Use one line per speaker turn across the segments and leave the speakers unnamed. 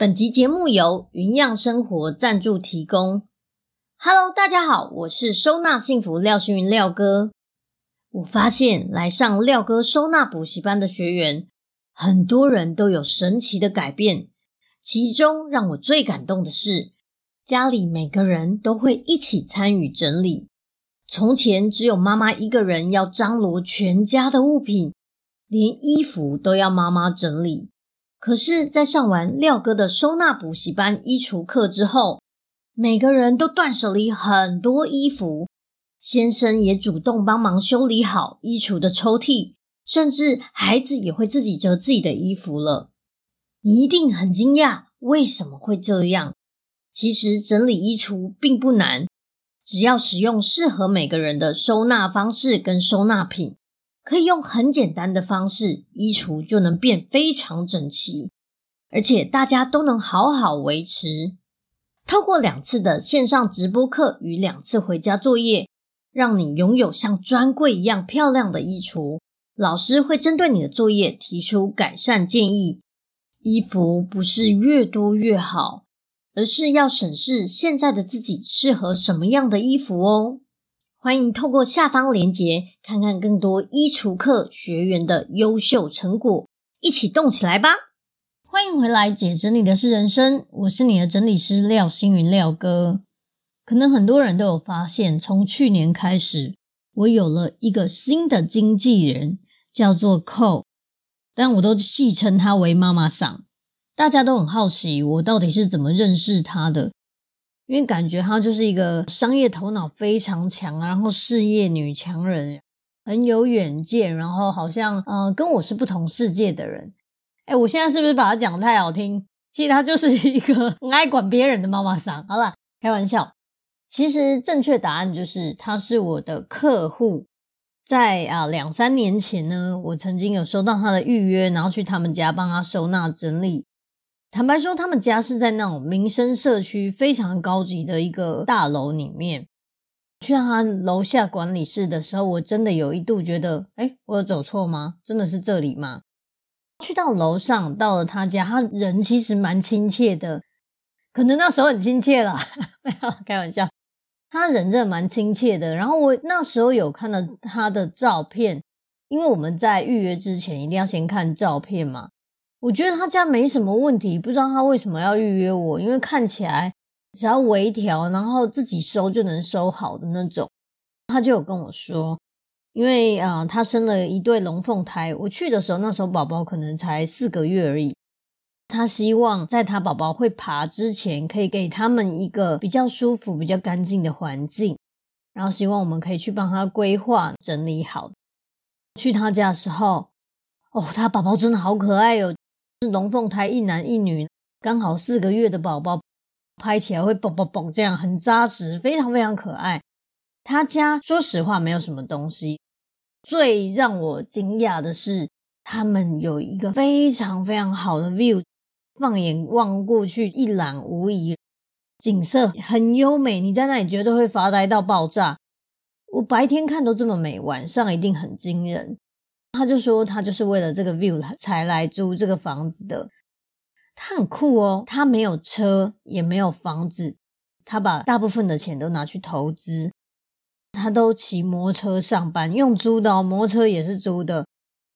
本集节目由云漾生活赞助提供。Hello，大家好，我是收纳幸福廖星云廖哥。我发现来上廖哥收纳补习班的学员，很多人都有神奇的改变。其中让我最感动的是，家里每个人都会一起参与整理。从前只有妈妈一个人要张罗全家的物品，连衣服都要妈妈整理。可是，在上完廖哥的收纳补习班衣橱课之后，每个人都断舍离很多衣服，先生也主动帮忙修理好衣橱的抽屉，甚至孩子也会自己折自己的衣服了。你一定很惊讶，为什么会这样？其实整理衣橱并不难，只要使用适合每个人的收纳方式跟收纳品。可以用很简单的方式，衣橱就能变非常整齐，而且大家都能好好维持。透过两次的线上直播课与两次回家作业，让你拥有像专柜一样漂亮的衣橱。老师会针对你的作业提出改善建议。衣服不是越多越好，而是要审视现在的自己适合什么样的衣服哦。欢迎透过下方链接看看更多衣橱课学员的优秀成果，一起动起来吧！欢迎回来，姐整理的是人生，我是你的整理师廖星云廖哥。可能很多人都有发现，从去年开始，我有了一个新的经纪人，叫做 Co，但我都戏称他为妈妈桑。大家都很好奇，我到底是怎么认识他的。因为感觉她就是一个商业头脑非常强，然后事业女强人，很有远见，然后好像呃跟我是不同世界的人。诶，我现在是不是把她讲得太好听？其实她就是一个很爱管别人的妈妈桑。好啦，开玩笑。其实正确答案就是她是我的客户。在啊两三年前呢，我曾经有收到她的预约，然后去他们家帮她收纳整理。坦白说，他们家是在那种民生社区，非常高级的一个大楼里面。去到他楼下管理室的时候，我真的有一度觉得，诶，我有走错吗？真的是这里吗？去到楼上，到了他家，他人其实蛮亲切的，可能那时候很亲切啦，没有开玩笑。他人真的蛮亲切的。然后我那时候有看到他的照片，因为我们在预约之前一定要先看照片嘛。我觉得他家没什么问题，不知道他为什么要预约我，因为看起来只要微调，然后自己收就能收好的那种。他就有跟我说，因为啊、他生了一对龙凤胎，我去的时候那时候宝宝可能才四个月而已。他希望在他宝宝会爬之前，可以给他们一个比较舒服、比较干净的环境，然后希望我们可以去帮他规划整理好。去他家的时候，哦，他宝宝真的好可爱哟、哦。是龙凤胎，一男一女，刚好四个月的宝宝，拍起来会嘣嘣嘣，这样很扎实，非常非常可爱。他家说实话没有什么东西，最让我惊讶的是，他们有一个非常非常好的 view，放眼望过去一览无遗，景色很优美，你在那里绝对会发呆到爆炸。我白天看都这么美，晚上一定很惊人。他就说，他就是为了这个 view 才来租这个房子的。他很酷哦，他没有车，也没有房子，他把大部分的钱都拿去投资。他都骑摩托车上班，用租的哦，摩托车也是租的，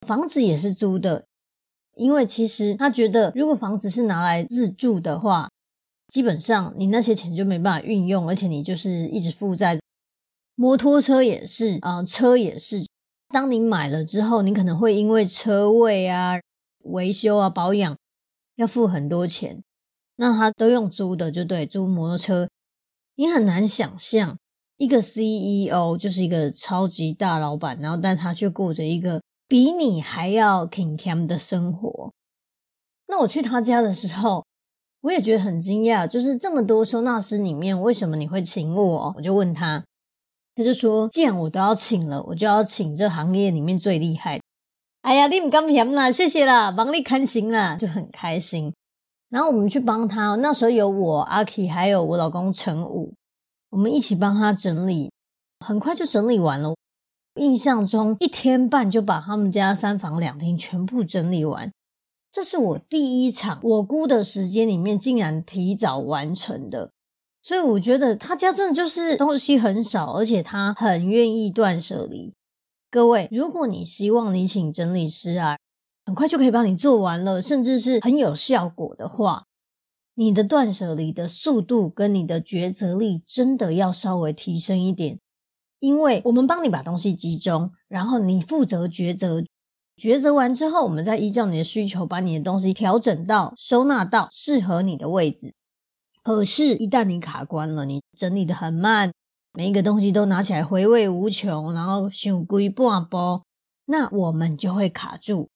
房子也是租的。因为其实他觉得，如果房子是拿来自住的话，基本上你那些钱就没办法运用，而且你就是一直负债。摩托车也是啊，车也是。当你买了之后，你可能会因为车位啊、维修啊、保养要付很多钱。那他都用租的，就对，租摩托车。你很难想象一个 CEO 就是一个超级大老板，然后但他却过着一个比你还要 king cam 的生活。那我去他家的时候，我也觉得很惊讶，就是这么多收纳师里面，为什么你会请我？我就问他，他就说，既然我都要请了，我就要请这行业里面最厉害的。哎呀，你唔敢嫌啦，谢谢啦，帮你看行啦，就很开心。然后我们去帮他，那时候有我阿 K，还有我老公陈武，我们一起帮他整理，很快就整理完了。印象中一天半就把他们家三房两厅全部整理完，这是我第一场我估的时间里面竟然提早完成的，所以我觉得他家真的就是东西很少，而且他很愿意断舍离。各位，如果你希望你请整理师啊，很快就可以帮你做完了，甚至是很有效果的话，你的断舍离的速度跟你的抉择力真的要稍微提升一点。因为我们帮你把东西集中，然后你负责抉择，抉择完之后，我们再依照你的需求把你的东西调整到收纳到适合你的位置。可是，一旦你卡关了，你整理的很慢，每一个东西都拿起来回味无穷，然后想归半包，那我们就会卡住。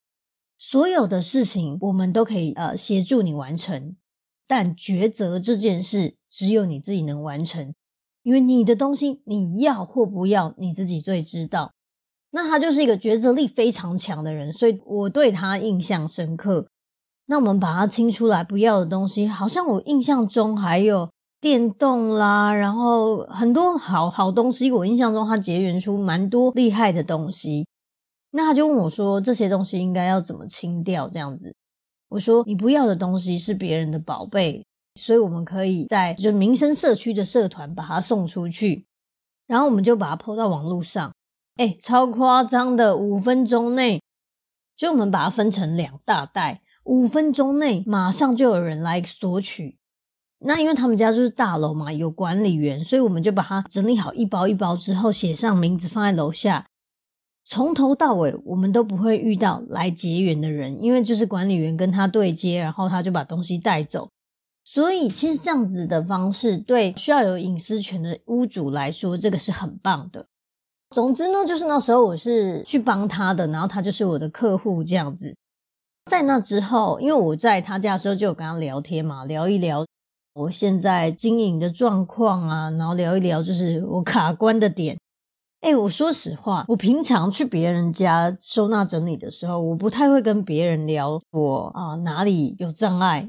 所有的事情我们都可以呃协助你完成，但抉择这件事只有你自己能完成，因为你的东西你要或不要你自己最知道。那他就是一个抉择力非常强的人，所以我对他印象深刻。那我们把它清出来不要的东西，好像我印象中还有电动啦，然后很多好好东西，我印象中他结缘出蛮多厉害的东西。那他就问我说：“这些东西应该要怎么清掉？”这样子，我说：“你不要的东西是别人的宝贝，所以我们可以在就民生社区的社团把它送出去，然后我们就把它抛到网络上。哎，超夸张的，五分钟内，就我们把它分成两大袋，五分钟内马上就有人来索取。那因为他们家就是大楼嘛，有管理员，所以我们就把它整理好一包一包之后，写上名字放在楼下。”从头到尾，我们都不会遇到来结缘的人，因为就是管理员跟他对接，然后他就把东西带走。所以，其实这样子的方式，对需要有隐私权的屋主来说，这个是很棒的。总之呢，就是那时候我是去帮他的，然后他就是我的客户这样子。在那之后，因为我在他家的时候就有跟他聊天嘛，聊一聊我现在经营的状况啊，然后聊一聊就是我卡关的点。哎，我说实话，我平常去别人家收纳整理的时候，我不太会跟别人聊我啊哪里有障碍，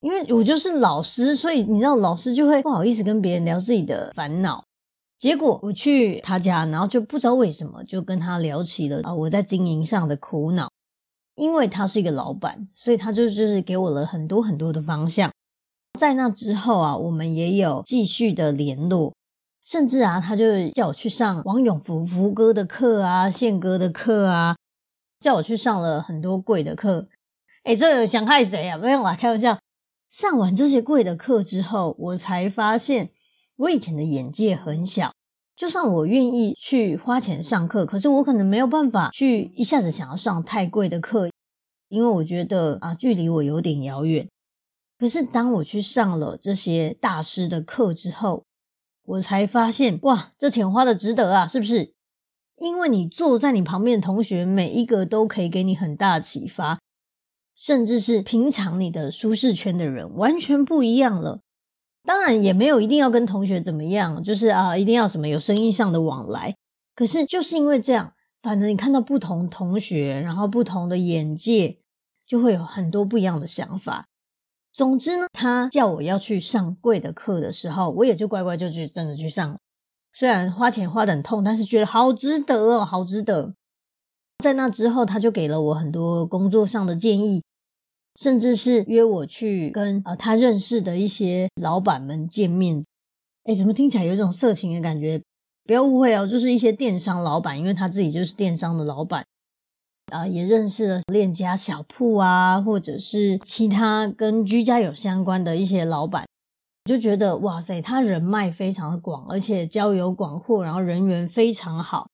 因为我就是老师，所以你知道老师就会不好意思跟别人聊自己的烦恼。结果我去他家，然后就不知道为什么就跟他聊起了啊我在经营上的苦恼，因为他是一个老板，所以他就就是给我了很多很多的方向。在那之后啊，我们也有继续的联络。甚至啊，他就叫我去上王永福福哥的课啊，宪哥的课啊，叫我去上了很多贵的课。诶，这想害谁啊？没有啦，开玩笑。上完这些贵的课之后，我才发现我以前的眼界很小。就算我愿意去花钱上课，可是我可能没有办法去一下子想要上太贵的课，因为我觉得啊，距离我有点遥远。可是当我去上了这些大师的课之后，我才发现，哇，这钱花的值得啊，是不是？因为你坐在你旁边的同学，每一个都可以给你很大的启发，甚至是平常你的舒适圈的人完全不一样了。当然，也没有一定要跟同学怎么样，就是啊，一定要什么有生意上的往来。可是就是因为这样，反正你看到不同同学，然后不同的眼界，就会有很多不一样的想法。总之呢，他叫我要去上贵的课的时候，我也就乖乖就去真的去上。虽然花钱花得很痛，但是觉得好值得哦，好值得。在那之后，他就给了我很多工作上的建议，甚至是约我去跟呃他认识的一些老板们见面。诶，怎么听起来有一种色情的感觉？不要误会哦，就是一些电商老板，因为他自己就是电商的老板。啊，也认识了链家小铺啊，或者是其他跟居家有相关的一些老板，我就觉得哇塞，他人脉非常的广，而且交友广阔，然后人缘非常好。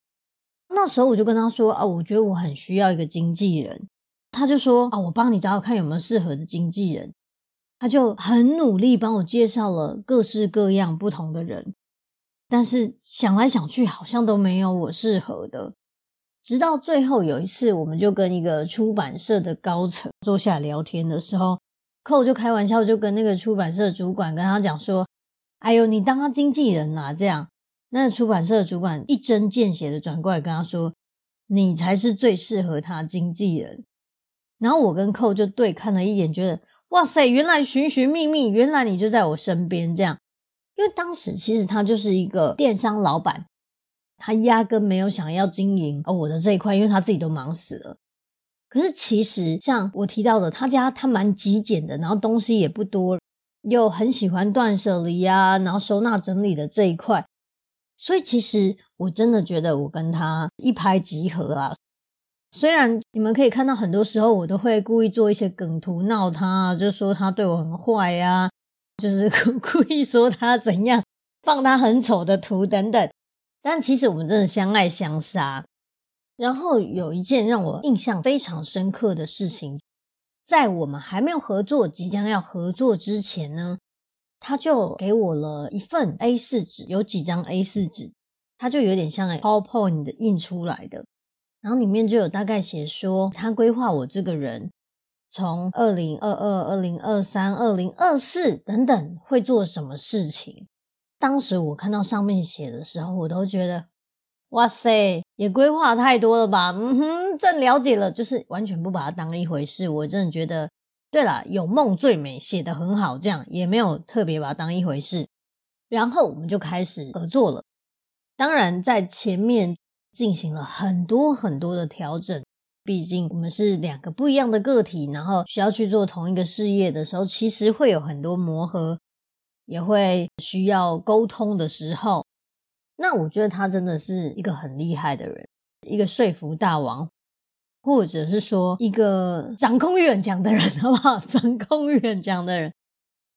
那时候我就跟他说啊，我觉得我很需要一个经纪人。他就说啊，我帮你找找看有没有适合的经纪人。他就很努力帮我介绍了各式各样不同的人，但是想来想去，好像都没有我适合的。直到最后有一次，我们就跟一个出版社的高层坐下来聊天的时候，寇就开玩笑，就跟那个出版社主管跟他讲说：“哎呦，你当他经纪人啦、啊！”这样，那个、出版社主管一针见血的转过来跟他说：“你才是最适合他经纪人。”然后我跟寇就对看了一眼，觉得哇塞，原来寻寻觅觅，原来你就在我身边这样。因为当时其实他就是一个电商老板，他压根没有想要经营哦我的这一块，因为他自己都忙死了。可是其实像我提到的，他家他蛮极简的，然后东西也不多，又很喜欢断舍离啊，然后收纳整理的这一块，所以其实我真的觉得我跟他一拍即合啊。虽然你们可以看到，很多时候我都会故意做一些梗图闹他，就说他对我很坏呀、就是 故意说他怎样，放他很丑的图等等。但其实我们真的相爱相杀。然后有一件让我印象非常深刻的事情，在我们还没有合作、即将要合作之前呢，他就给我了一份 A4 纸，有几张 A4 纸，他就有点像 PowerPoint 的印出来的。然后里面就有大概写说，他规划我这个人从二零二二、二零二三、二零二四等等会做什么事情。当时我看到上面写的时候，我都觉得，哇塞，也规划太多了吧？嗯哼，正了解了，就是完全不把它当一回事。我真的觉得，对了，有梦最美，写得很好，这样也没有特别把它当一回事。然后我们就开始合作了。当然，在前面。进行了很多很多的调整，毕竟我们是两个不一样的个体，然后需要去做同一个事业的时候，其实会有很多磨合，也会需要沟通的时候。那我觉得他真的是一个很厉害的人，一个说服大王，或者是说一个掌控欲很强的人，好不好？掌控欲很强的人，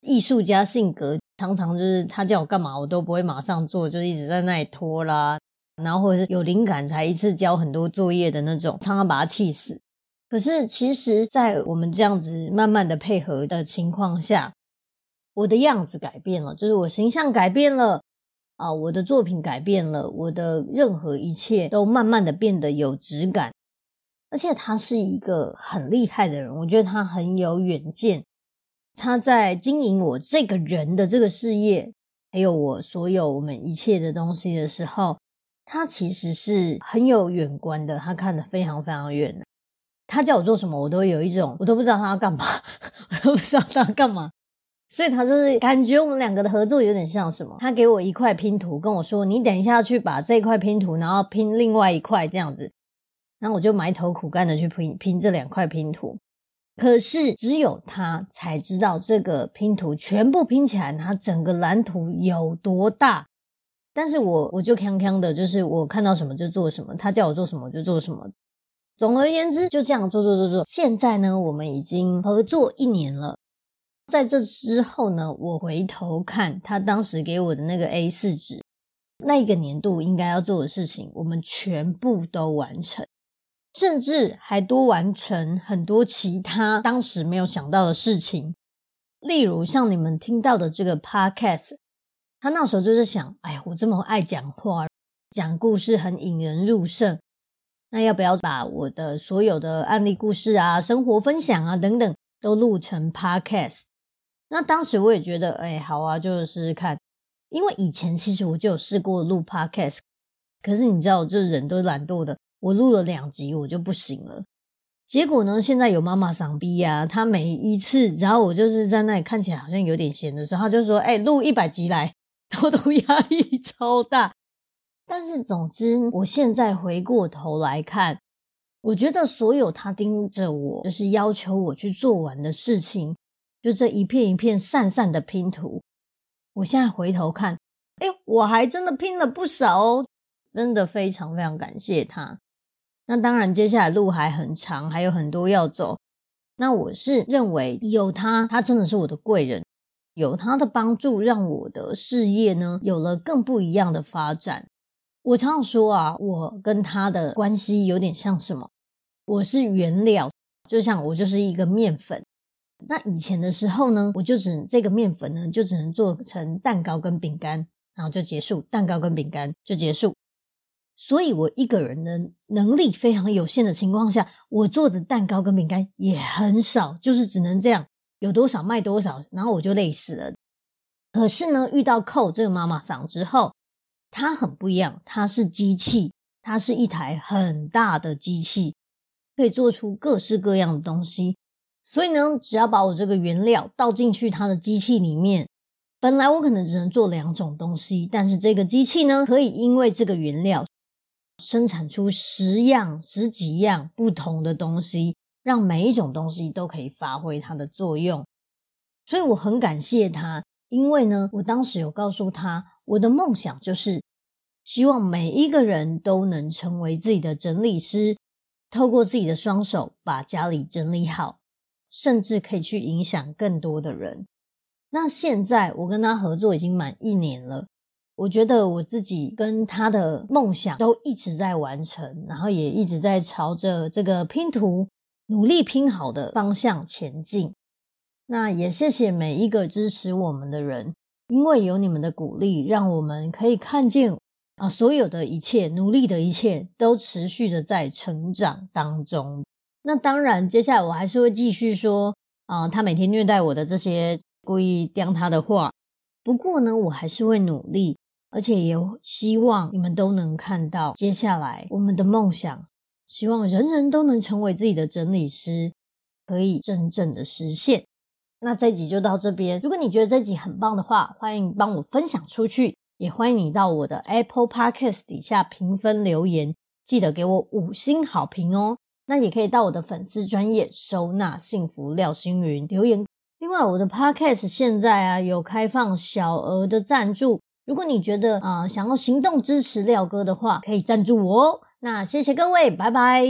艺术家性格，常常就是他叫我干嘛，我都不会马上做，就一直在那里拖啦。然后或者是有灵感才一次交很多作业的那种，常常把他气死。可是其实，在我们这样子慢慢的配合的情况下，我的样子改变了，就是我形象改变了啊，我的作品改变了，我的任何一切都慢慢的变得有质感。而且他是一个很厉害的人，我觉得他很有远见。他在经营我这个人的这个事业，还有我所有我们一切的东西的时候。他其实是很有远观的，他看得非常非常远。他叫我做什么，我都有一种，我都不知道他要干嘛，我都不知道他要干嘛。所以他就是感觉我们两个的合作有点像什么？他给我一块拼图，跟我说：“你等一下去把这块拼图，然后拼另外一块这样子。”然后我就埋头苦干的去拼拼这两块拼图。可是只有他才知道这个拼图全部拼起来，它整个蓝图有多大。但是我我就锵锵的，就是我看到什么就做什么，他叫我做什么就做什么。总而言之，就这样做做做做。现在呢，我们已经合作一年了。在这之后呢，我回头看他当时给我的那个 A 四纸，那个年度应该要做的事情，我们全部都完成，甚至还多完成很多其他当时没有想到的事情。例如像你们听到的这个 Podcast。他那时候就是想，哎呀，我这么爱讲话，讲故事很引人入胜，那要不要把我的所有的案例故事啊、生活分享啊等等都录成 podcast？那当时我也觉得，哎，好啊，就试试看。因为以前其实我就有试过录 podcast，可是你知道，这人都懒惰的，我录了两集我就不行了。结果呢，现在有妈妈桑逼呀，她每一次只要我就是在那里看起来好像有点闲的时候，她就说，哎，录一百集来。我都压力超大，但是总之，我现在回过头来看，我觉得所有他盯着我，就是要求我去做完的事情，就这一片一片散散的拼图，我现在回头看，哎，我还真的拼了不少哦，真的非常非常感谢他。那当然，接下来路还很长，还有很多要走。那我是认为有他，他真的是我的贵人。有他的帮助，让我的事业呢有了更不一样的发展。我常常说啊，我跟他的关系有点像什么？我是原料，就像我就是一个面粉。那以前的时候呢，我就只能这个面粉呢，就只能做成蛋糕跟饼干，然后就结束。蛋糕跟饼干就结束。所以我一个人的能力非常有限的情况下，我做的蛋糕跟饼干也很少，就是只能这样。有多少卖多少，然后我就累死了。可是呢，遇到寇这个妈妈桑之后，它很不一样，它是机器，它是一台很大的机器，可以做出各式各样的东西。所以呢，只要把我这个原料倒进去它的机器里面，本来我可能只能做两种东西，但是这个机器呢，可以因为这个原料生产出十样、十几样不同的东西，让每一种东西都可以发挥它的作用。所以我很感谢他，因为呢，我当时有告诉他，我的梦想就是希望每一个人都能成为自己的整理师，透过自己的双手把家里整理好。甚至可以去影响更多的人。那现在我跟他合作已经满一年了，我觉得我自己跟他的梦想都一直在完成，然后也一直在朝着这个拼图努力拼好的方向前进。那也谢谢每一个支持我们的人，因为有你们的鼓励，让我们可以看见啊，所有的一切努力的一切都持续的在成长当中。那当然，接下来我还是会继续说啊、他每天虐待我的这些故意刁他的话。不过呢，我还是会努力，而且也希望你们都能看到接下来我们的梦想，希望人人都能成为自己的整理师，可以真正的实现。那这集就到这边。如果你觉得这集很棒的话，欢迎帮我分享出去，也欢迎你到我的 Apple Podcast 底下评分留言，记得给我五星好评哦。那也可以到我的粉丝专页收纳幸福廖星云留言。另外，我的 Podcast 现在啊有开放小额的赞助，如果你觉得啊、想要行动支持廖哥的话，可以赞助我哦。那谢谢各位，拜拜。